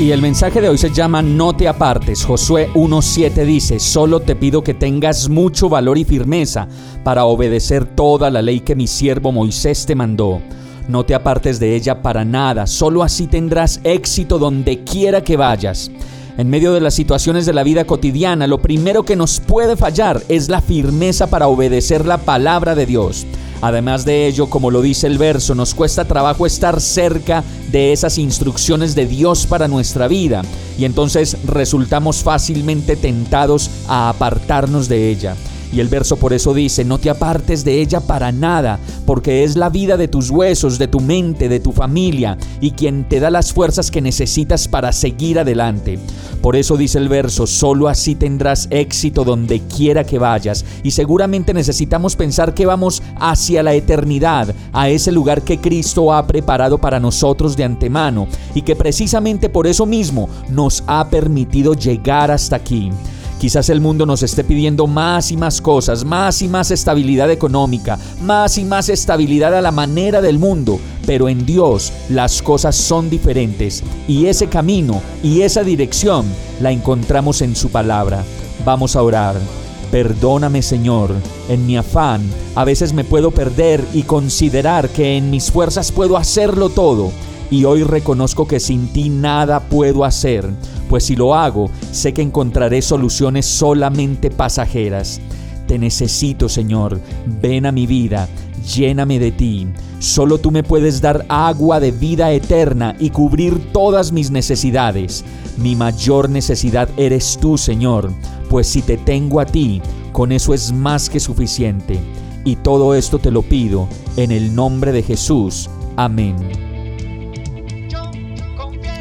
Y el mensaje de hoy se llama No te apartes. Josué 1.7 dice, solo te pido que tengas mucho valor y firmeza para obedecer toda la ley que mi siervo Moisés te mandó. No te apartes de ella para nada, solo así tendrás éxito donde quiera que vayas. En medio de las situaciones de la vida cotidiana, lo primero que nos puede fallar es la firmeza para obedecer la palabra de Dios. Además de ello, como lo dice el verso, nos cuesta trabajo estar cerca de esas instrucciones de Dios para nuestra vida y entonces resultamos fácilmente tentados a apartarnos de ella. Y el verso por eso dice, no te apartes de ella para nada, porque es la vida de tus huesos, de tu mente, de tu familia, y quien te da las fuerzas que necesitas para seguir adelante. Por eso dice el verso, solo así tendrás éxito donde quiera que vayas. Y seguramente necesitamos pensar que vamos hacia la eternidad, a ese lugar que Cristo ha preparado para nosotros de antemano, y que precisamente por eso mismo nos ha permitido llegar hasta aquí. Quizás el mundo nos esté pidiendo más y más cosas, más y más estabilidad económica, más y más estabilidad a la manera del mundo, pero en Dios las cosas son diferentes y ese camino y esa dirección la encontramos en su palabra. Vamos a orar. Perdóname Señor, en mi afán a veces me puedo perder y considerar que en mis fuerzas puedo hacerlo todo y hoy reconozco que sin ti nada puedo hacer, pues si lo hago, sé que encontraré soluciones solamente pasajeras. Te necesito, Señor, ven a mi vida, lléname de ti. Solo tú me puedes dar agua de vida eterna y cubrir todas mis necesidades. Mi mayor necesidad eres tú, Señor, pues si te tengo a ti, con eso es más que suficiente. Y todo esto te lo pido en el nombre de Jesús. Amén.